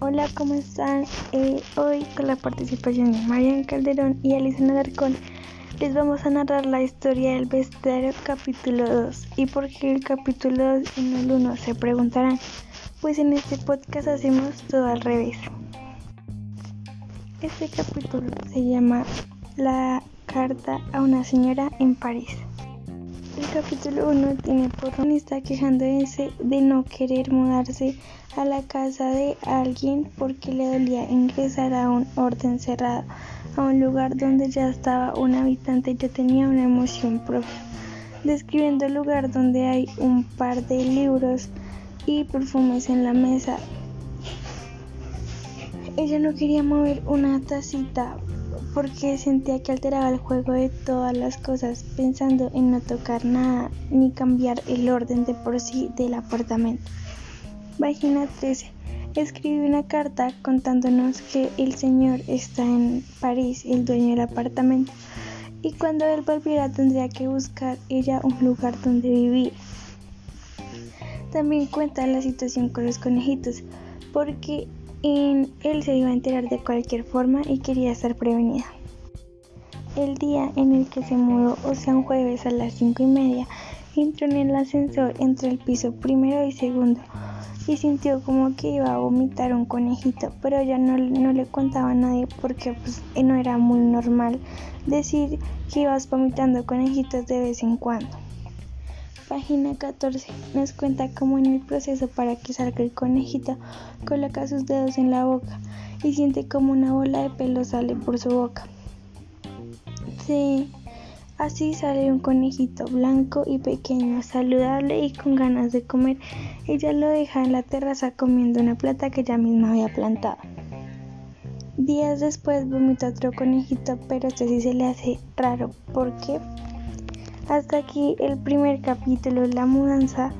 Hola, ¿cómo están? Eh, hoy con la participación de Marian Calderón y Alison Alarcón les vamos a narrar la historia del bestiario capítulo 2. ¿Y por qué el capítulo 2 y el 1? Se preguntarán. Pues en este podcast hacemos todo al revés. Este capítulo se llama La carta a una señora en París. El capítulo 1 tiene protagonista quejándose de no querer mudarse a la casa de alguien porque le dolía ingresar a un orden cerrado, a un lugar donde ya estaba un habitante y ya tenía una emoción propia, describiendo el lugar donde hay un par de libros y perfumes en la mesa. Ella no quería mover una tacita porque sentía que alteraba el juego de todas las cosas, pensando en no tocar nada ni cambiar el orden de por sí del apartamento. Página 13. Escribe una carta contándonos que el señor está en París, el dueño del apartamento, y cuando él volviera tendría que buscar ella un lugar donde vivir. También cuenta la situación con los conejitos, porque él se iba a enterar de cualquier forma y quería estar prevenida. El día en el que se mudó, o sea un jueves a las cinco y media, entró en el ascensor entre el piso primero y segundo y sintió como que iba a vomitar un conejito, pero ya no, no le contaba a nadie porque pues, no era muy normal decir que ibas vomitando conejitos de vez en cuando. Página 14 nos cuenta cómo en el proceso para que salga el conejito coloca sus dedos en la boca y siente como una bola de pelo sale por su boca. Sí, así sale un conejito blanco y pequeño, saludable y con ganas de comer. Ella lo deja en la terraza comiendo una plata que ella misma había plantado. Días después vomita otro conejito, pero este sí se le hace raro. ¿Por qué? Hasta aquí el primer capítulo, la mudanza